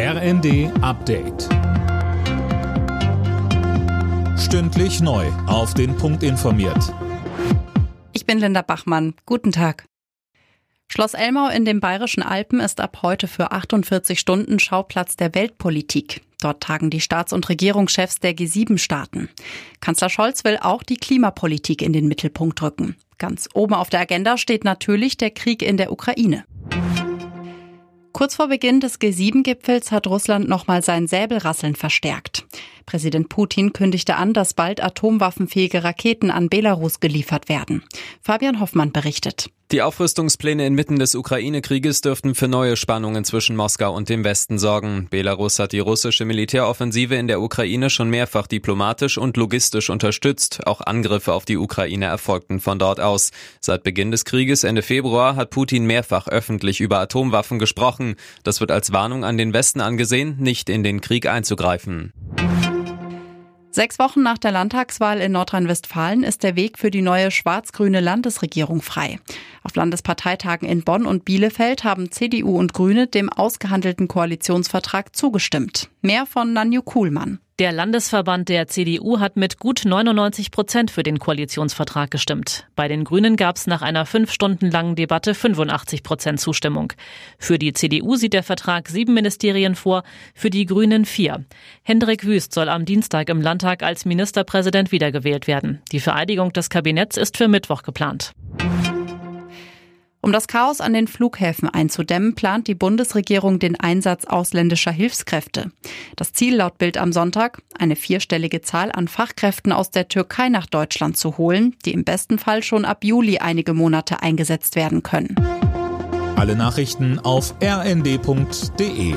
RND Update. Stündlich neu. Auf den Punkt informiert. Ich bin Linda Bachmann. Guten Tag. Schloss Elmau in den Bayerischen Alpen ist ab heute für 48 Stunden Schauplatz der Weltpolitik. Dort tagen die Staats- und Regierungschefs der G7-Staaten. Kanzler Scholz will auch die Klimapolitik in den Mittelpunkt rücken. Ganz oben auf der Agenda steht natürlich der Krieg in der Ukraine. Kurz vor Beginn des G7-Gipfels hat Russland nochmal sein Säbelrasseln verstärkt. Präsident Putin kündigte an, dass bald atomwaffenfähige Raketen an Belarus geliefert werden. Fabian Hoffmann berichtet. Die Aufrüstungspläne inmitten des Ukraine-Krieges dürften für neue Spannungen zwischen Moskau und dem Westen sorgen. Belarus hat die russische Militäroffensive in der Ukraine schon mehrfach diplomatisch und logistisch unterstützt. Auch Angriffe auf die Ukraine erfolgten von dort aus. Seit Beginn des Krieges Ende Februar hat Putin mehrfach öffentlich über Atomwaffen gesprochen. Das wird als Warnung an den Westen angesehen, nicht in den Krieg einzugreifen. Sechs Wochen nach der Landtagswahl in Nordrhein-Westfalen ist der Weg für die neue schwarz-grüne Landesregierung frei. Auf Landesparteitagen in Bonn und Bielefeld haben CDU und Grüne dem ausgehandelten Koalitionsvertrag zugestimmt. Mehr von Nanju Kuhlmann. Der Landesverband der CDU hat mit gut 99 Prozent für den Koalitionsvertrag gestimmt. Bei den Grünen gab es nach einer fünf Stunden langen Debatte 85 Prozent Zustimmung. Für die CDU sieht der Vertrag sieben Ministerien vor, für die Grünen vier. Hendrik Wüst soll am Dienstag im Landtag als Ministerpräsident wiedergewählt werden. Die Vereidigung des Kabinetts ist für Mittwoch geplant. Um das Chaos an den Flughäfen einzudämmen, plant die Bundesregierung den Einsatz ausländischer Hilfskräfte. Das Ziel laut Bild am Sonntag, eine vierstellige Zahl an Fachkräften aus der Türkei nach Deutschland zu holen, die im besten Fall schon ab Juli einige Monate eingesetzt werden können. Alle Nachrichten auf rnd.de